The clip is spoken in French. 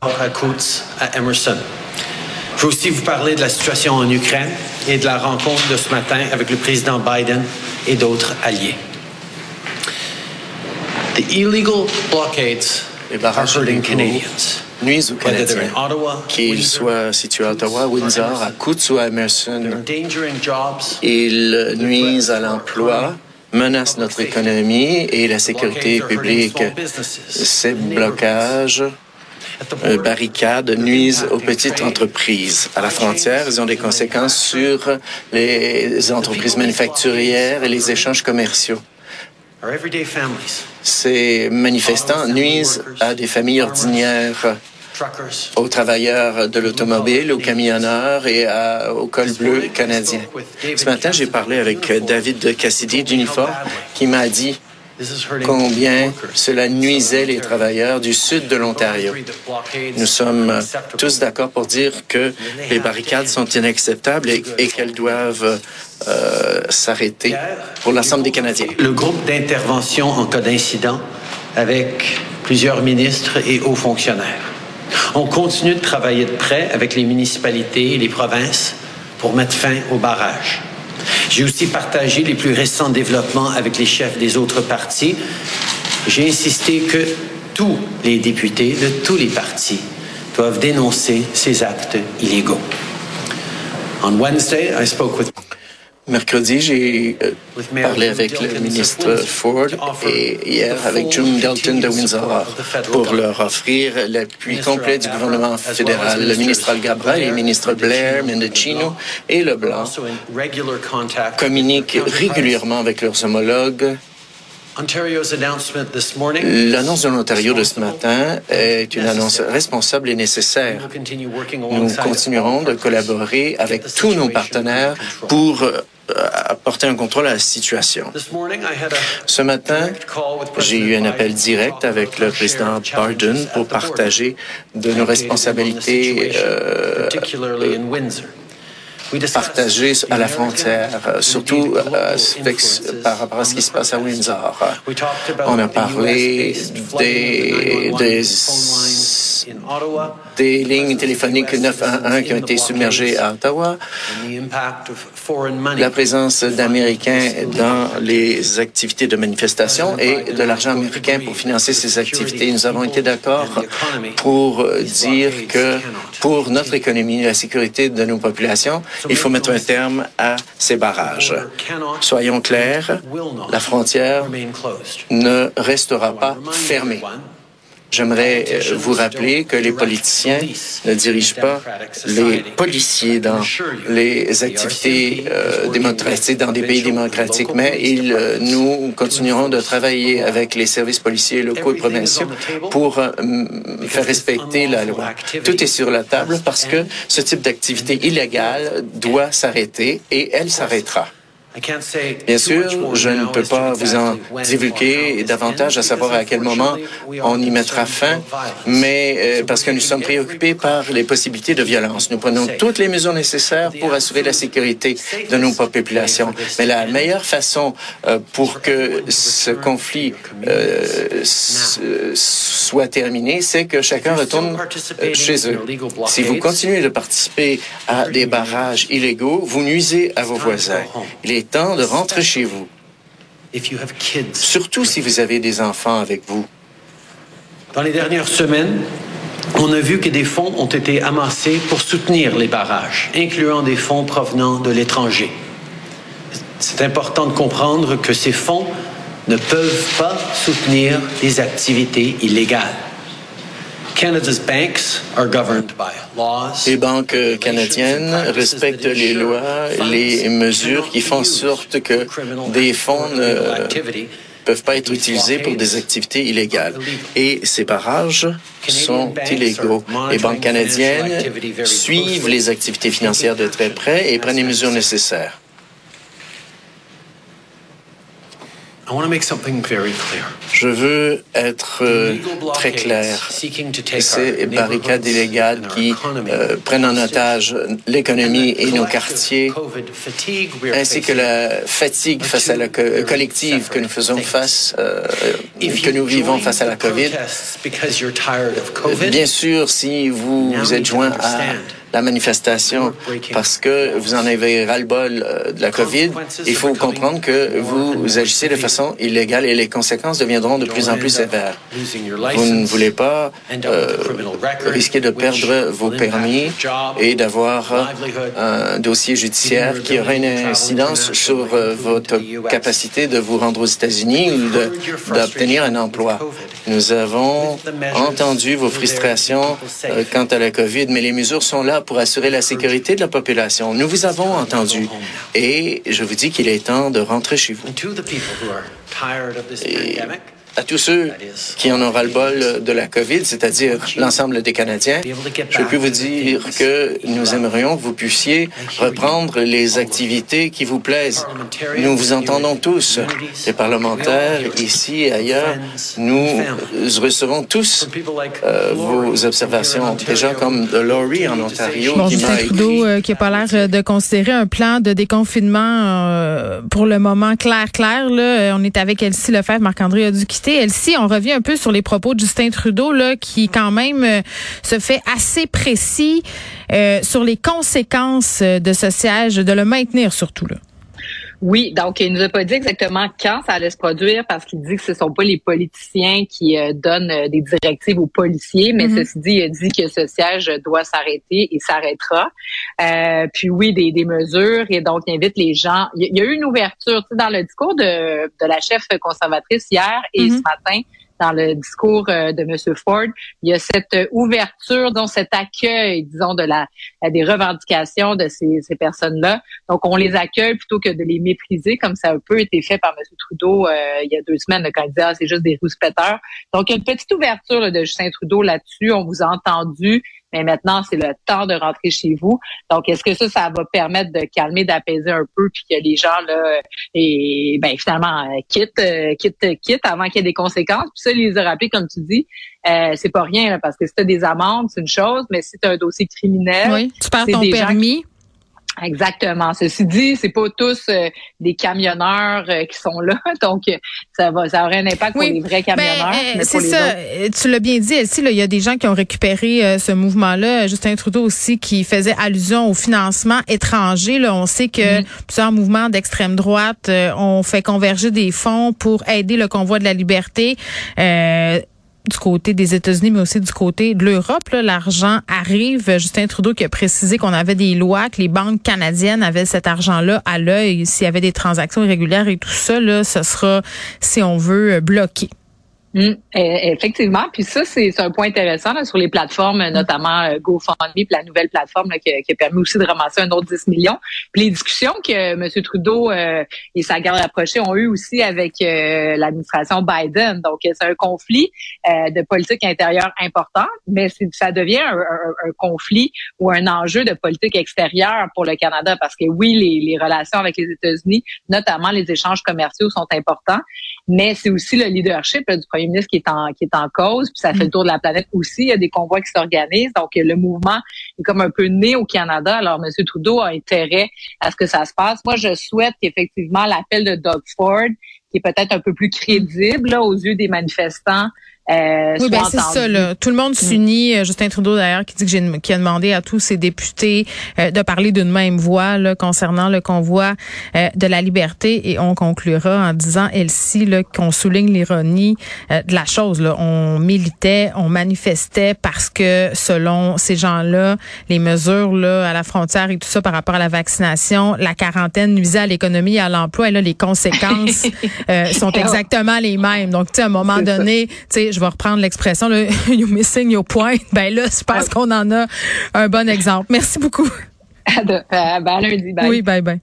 à Coutts, à Emerson. Je veux aussi vous parler de la situation en Ukraine et de la rencontre de ce matin avec le président Biden et d'autres alliés. The illegal blockades Les barrages hurting illégaux Canadians. nuisent aux Canadiens, qu'ils soient situés à Ottawa, Windsor, à Coutts ou à Emerson. Ils nuisent à l'emploi, menacent notre économie et la sécurité publique. Ces blocages, barricades nuisent aux petites entreprises. À la frontière, ils ont des conséquences sur les entreprises manufacturières et les échanges commerciaux. Ces manifestants nuisent à des familles ordinaires, aux travailleurs de l'automobile, aux camionneurs et à- au col bleu canadien. Ce matin, j'ai parlé avec David Cassidy d'Unifor qui m'a dit combien cela nuisait les travailleurs du sud de l'Ontario. Nous sommes tous d'accord pour dire que les barricades sont inacceptables et, et qu'elles doivent euh, s'arrêter pour l'ensemble des Canadiens. Le groupe d'intervention en cas d'incident avec plusieurs ministres et hauts fonctionnaires. On continue de travailler de près avec les municipalités et les provinces pour mettre fin au barrage. J'ai aussi partagé les plus récents développements avec les chefs des autres partis. J'ai insisté que tous les députés de tous les partis doivent dénoncer ces actes illégaux. On Wednesday, I spoke with Mercredi, j'ai euh, parlé avec le ministre Ford et hier avec June Dalton de Windsor pour leur offrir l'appui complet du gouvernement fédéral. Le ministre Algabra et les ministres Blair, Mendocino et Leblanc communiquent régulièrement avec leurs homologues. L'annonce de l'Ontario de ce matin est une annonce responsable et nécessaire. Nous continuerons de collaborer avec tous nos partenaires pour euh, apporter un contrôle à la situation. Ce matin, j'ai eu un appel direct avec le président Biden pour partager de nos responsabilités situation, euh, the à la frontière, euh, surtout euh, par rapport à ce qui se passe à Windsor. On a parlé US-based flooding des, of the 911 des, des lignes téléphoniques 911 qui ont été submergées à Ottawa, la présence d'Américains dans les activités de manifestation et de l'argent américain pour financer ces activités. Nous avons été d'accord pour dire que pour notre économie la sécurité de nos populations, il faut mettre un terme à ces barrages. Soyons clairs, la frontière ne restera pas fermée. J'aimerais euh, vous rappeler que les politiciens ne dirigent pas les policiers dans les activités euh, démocratiques, dans des pays démocratiques, mais ils, euh, nous continuerons de travailler avec les services policiers locaux et provinciaux pour faire respecter la loi. Tout est sur la table parce que ce type d'activité illégale doit s'arrêter et elle s'arrêtera. Bien sûr, je ne peux pas vous en divulguer davantage à savoir à quel moment on y mettra fin, mais euh, parce que nous sommes préoccupés par les possibilités de violence. Nous prenons toutes les mesures nécessaires pour assurer la sécurité de nos populations. Mais la meilleure façon euh, pour que ce conflit euh, soit terminé, c'est que chacun retourne chez eux. Si vous continuez de participer à des barrages illégaux, vous nuisez à vos voisins. Il est temps de rentrer chez vous, surtout si vous avez des enfants avec vous. Dans les dernières semaines, on a vu que des fonds ont été amassés pour soutenir les barrages, incluant des fonds provenant de l'étranger. C'est important de comprendre que ces fonds ne peuvent pas soutenir des activités illégales. Les banques canadiennes respectent les lois, les mesures qui font en sorte que des fonds ne peuvent pas être utilisés pour des activités illégales. Et ces barrages sont illégaux. Les banques canadiennes suivent les activités financières de très près et prennent les mesures nécessaires. Je veux être euh, très clair. Ces barricades illégales qui euh, prennent en otage l'économie et nos quartiers, ainsi que la fatigue face à la collective que nous faisons face, euh, que nous vivons face à la COVID. Bien sûr, si vous vous êtes joint à la manifestation parce que vous en avez ras-le-bol euh, de la COVID. Il faut comprendre que vous agissez de façon illégale et les conséquences deviendront de plus en plus sévères. Vous ne voulez pas euh, risquer de perdre vos permis et d'avoir un dossier judiciaire qui aura une incidence sur euh, votre capacité de vous rendre aux États-Unis ou d'obtenir un emploi. Nous avons entendu vos frustrations quant à la COVID, mais les mesures sont là pour assurer la sécurité de la population. Nous vous avons entendu et je vous dis qu'il est temps de rentrer chez vous à tous ceux qui en ont ras-le-bol de la COVID, c'est-à-dire l'ensemble des Canadiens, je peux vous dire que nous aimerions que vous puissiez reprendre les activités qui vous plaisent. Nous vous entendons tous, les parlementaires ici et ailleurs. Nous recevons tous euh, vos observations. Des gens comme Laurie en Ontario qui m'a écrit... Euh, qui n'a pas l'air de considérer un plan de déconfinement euh, pour le moment clair, clair. Là. On est avec Elsie Lefebvre. Marc-André a dû quitter Elsie, on revient un peu sur les propos de Justin Trudeau, là, qui quand même euh, se fait assez précis euh, sur les conséquences euh, de ce siège, de le maintenir surtout. Là. Oui, donc il nous a pas dit exactement quand ça allait se produire parce qu'il dit que ce sont pas les politiciens qui donnent des directives aux policiers, mais mm-hmm. ceci dit, il a dit que ce siège doit s'arrêter et s'arrêtera. puis oui, des, des, mesures et donc il invite les gens. Il y a eu une ouverture tu sais, dans le discours de, de la chef conservatrice hier et mm-hmm. ce matin dans le discours euh, de M. Ford, il y a cette euh, ouverture, donc cet accueil, disons, de la des revendications de ces, ces personnes-là. Donc, on les accueille plutôt que de les mépriser, comme ça a un peu été fait par M. Trudeau euh, il y a deux semaines, quand il disait ah, c'est juste des rouspéteurs. Donc, il y a une petite ouverture de Justin Trudeau là-dessus. On vous a entendu mais maintenant, c'est le temps de rentrer chez vous. Donc, est-ce que ça, ça va permettre de calmer, d'apaiser un peu, puis que les gens, là, et, ben, finalement, euh, quittent, euh, quittent, quittent avant qu'il y ait des conséquences. Puis ça, les a rappelés, comme tu dis, euh, c'est pas rien, parce que si tu des amendes, c'est une chose, mais si tu un dossier criminel... Oui, tu perds ton permis. Exactement. Ceci dit, c'est pas tous euh, des camionneurs euh, qui sont là, donc euh, ça va, ça aurait un impact pour les vrais ben, camionneurs. c'est ça. Tu l'as bien dit, Elsie. il y a des gens qui ont récupéré ce mouvement-là. Justin Trudeau aussi qui faisait allusion au financement étranger. Là, on sait que mm-hmm. plusieurs mouvements d'extrême droite ont fait converger des fonds pour aider le convoi de la liberté du côté des États-Unis, mais aussi du côté de l'Europe. L'argent arrive. Justin Trudeau qui a précisé qu'on avait des lois, que les banques canadiennes avaient cet argent-là à l'œil. S'il y avait des transactions irrégulières et tout ça, là, ce sera, si on veut, bloqué. Mm, effectivement, puis ça c'est un point intéressant là, sur les plateformes, mm. notamment euh, GoFundMe, puis la nouvelle plateforme qui, a permis aussi de ramasser un autre 10 millions. Puis les discussions que M. Trudeau euh, et sa garde rapprochée ont eu aussi avec euh, l'administration Biden. Donc c'est un conflit de politique intérieure important, mais ça devient un, conflit ou un enjeu de politique extérieure pour le Canada parce que oui, les, les relations avec les États-Unis, notamment les échanges commerciaux, sont importants, mais c'est aussi le leadership du premier ministre qui est en qui est en cause, puis ça fait le tour de la planète aussi. Il y a des convois qui s'organisent, donc le mouvement est comme un peu né au Canada. Alors, M. Trudeau a intérêt à ce que ça se passe. Moi, je souhaite qu'effectivement l'appel de Doug Ford, qui est peut-être un peu plus crédible aux yeux des manifestants, euh, oui, ben c'est ça. Là. Tout le monde mm. s'unit. Euh, Justin Trudeau, d'ailleurs, qui dit que j'ai, qui a demandé à tous ses députés euh, de parler d'une même voix là, concernant le convoi de la liberté. Et on conclura en disant, Elsie, qu'on souligne l'ironie de la chose. Là. On militait, on manifestait parce que, selon ces gens-là, les mesures là, à la frontière et tout ça par rapport à la vaccination, la quarantaine nuisait à l'économie et à l'emploi. Et là, les conséquences sont exactement les mêmes. Donc, tu sais, à un moment donné, tu sais, je vais reprendre l'expression, you missing your point. Ben là, je pense qu'on en a un bon exemple. Merci beaucoup. À, de, à, lundi. Bye. Oui, bye bye.